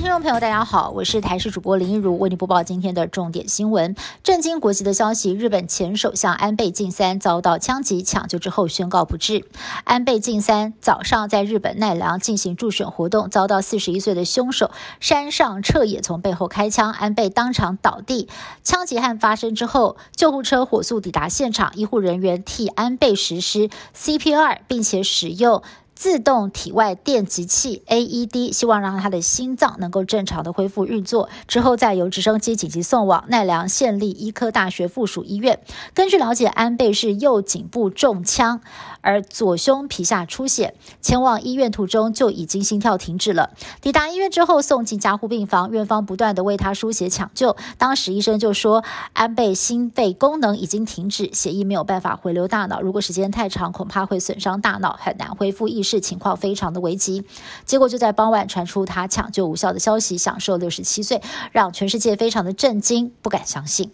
听众朋友，大家好，我是台视主播林一如，为您播报今天的重点新闻。震惊国际的消息：日本前首相安倍晋三遭到枪击抢救之后宣告不治。安倍晋三早上在日本奈良进行助选活动，遭到四十一岁的凶手山上彻也从背后开枪，安倍当场倒地。枪击案发生之后，救护车火速抵达现场，医护人员替安倍实施 CPR，并且使用。自动体外电极器 AED，希望让他的心脏能够正常的恢复运作，之后再由直升机紧急送往奈良县立医科大学附属医院。根据了解，安倍是右颈部中枪，而左胸皮下出血，前往医院途中就已经心跳停止了。抵达医院之后送进加护病房，院方不断的为他输血抢救，当时医生就说安倍心肺功能已经停止，血液没有办法回流大脑，如果时间太长，恐怕会损伤大脑，很难恢复意识。是情况非常的危急，结果就在傍晚传出他抢救无效的消息，享受六十七岁，让全世界非常的震惊，不敢相信。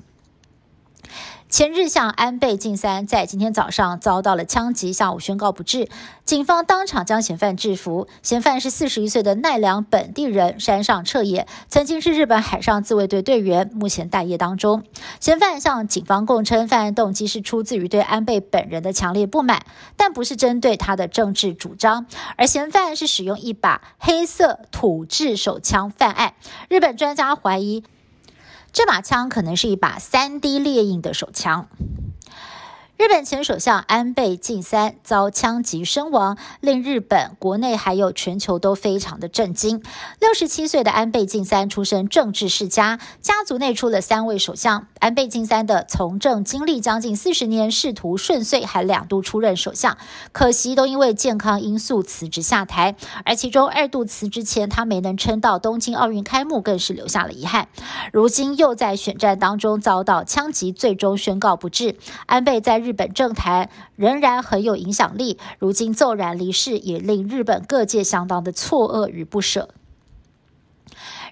前日向安倍晋三在今天早上遭到了枪击，下午宣告不治。警方当场将嫌犯制服。嫌犯是四十一岁的奈良本地人山上彻也，曾经是日本海上自卫队队员，目前待业当中。嫌犯向警方供称，犯案动机是出自于对安倍本人的强烈不满，但不是针对他的政治主张。而嫌犯是使用一把黑色土制手枪犯案。日本专家怀疑。这把枪可能是一把三 D 猎鹰的手枪。日本前首相安倍晋三遭枪击身亡，令日本国内还有全球都非常的震惊。六十七岁的安倍晋三出身政治世家，家族内出了三位首相。安倍晋三的从政经历将近四十年，仕途顺遂，还两度出任首相，可惜都因为健康因素辞职下台。而其中二度辞职前，他没能撑到东京奥运开幕，更是留下了遗憾。如今又在选战当中遭到枪击，最终宣告不治。安倍在。日本政坛仍然很有影响力，如今骤然离世，也令日本各界相当的错愕与不舍。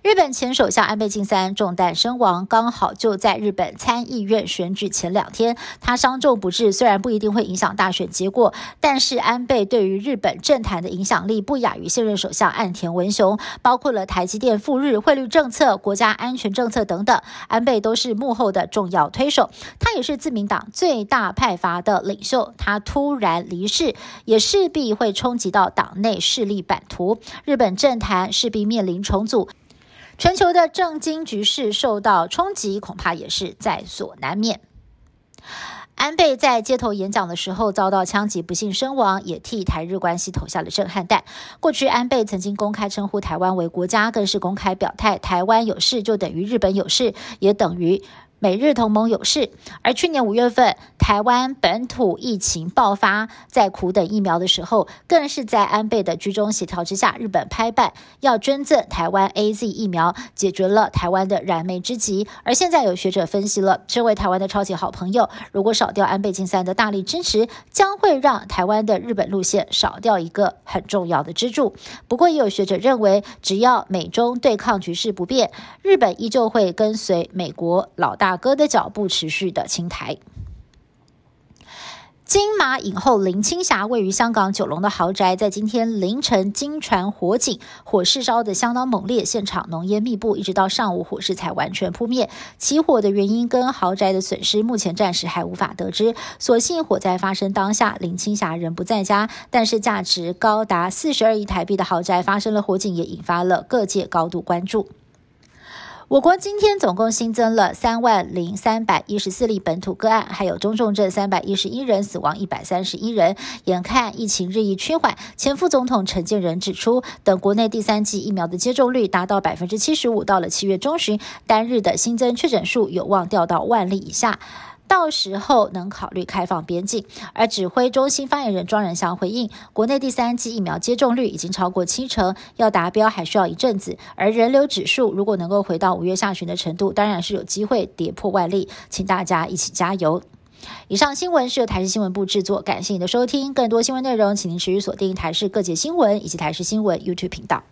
日本前首相安倍晋三中弹身亡，刚好就在日本参议院选举前两天。他伤重不治，虽然不一定会影响大选结果，但是安倍对于日本政坛的影响力不亚于现任首相岸田文雄，包括了台积电赴日、汇率政策、国家安全政策等等，安倍都是幕后的重要推手。他也是自民党最大派阀的领袖，他突然离世，也势必会冲击到党内势力版图，日本政坛势必面临重组。全球的政经局势受到冲击，恐怕也是在所难免。安倍在街头演讲的时候遭到枪击，不幸身亡，也替台日关系投下了震撼弹。过去，安倍曾经公开称呼台湾为国家，更是公开表态，台湾有事就等于日本有事，也等于。美日同盟有事，而去年五月份台湾本土疫情爆发，在苦等疫苗的时候，更是在安倍的居中协调之下，日本拍板要捐赠台湾 A Z 疫苗，解决了台湾的燃眉之急。而现在有学者分析了，身为台湾的超级好朋友，如果少掉安倍晋三的大力支持，将会让台湾的日本路线少掉一个很重要的支柱。不过，也有学者认为，只要美中对抗局势不变，日本依旧会跟随美国老大。哥的脚步持续的青台。金马影后林青霞位于香港九龙的豪宅，在今天凌晨惊传火警，火势烧得相当猛烈，现场浓烟密布，一直到上午火势才完全扑灭。起火的原因跟豪宅的损失，目前暂时还无法得知。所幸火灾发生当下，林青霞人不在家，但是价值高达四十二亿台币的豪宅发生了火警，也引发了各界高度关注。我国今天总共新增了三万零三百一十四例本土个案，还有中重症三百一十一人，死亡一百三十一人。眼看疫情日益趋缓，前副总统陈建仁指出，等国内第三季疫苗的接种率达到百分之七十五，到了七月中旬，单日的新增确诊数有望掉到万例以下。到时候能考虑开放边境，而指挥中心发言人庄仁祥回应，国内第三剂疫苗接种率已经超过七成，要达标还需要一阵子。而人流指数如果能够回到五月下旬的程度，当然是有机会跌破万例，请大家一起加油。以上新闻是由台视新闻部制作，感谢您的收听。更多新闻内容，请您持续锁定台视各界新闻以及台视新闻 YouTube 频道。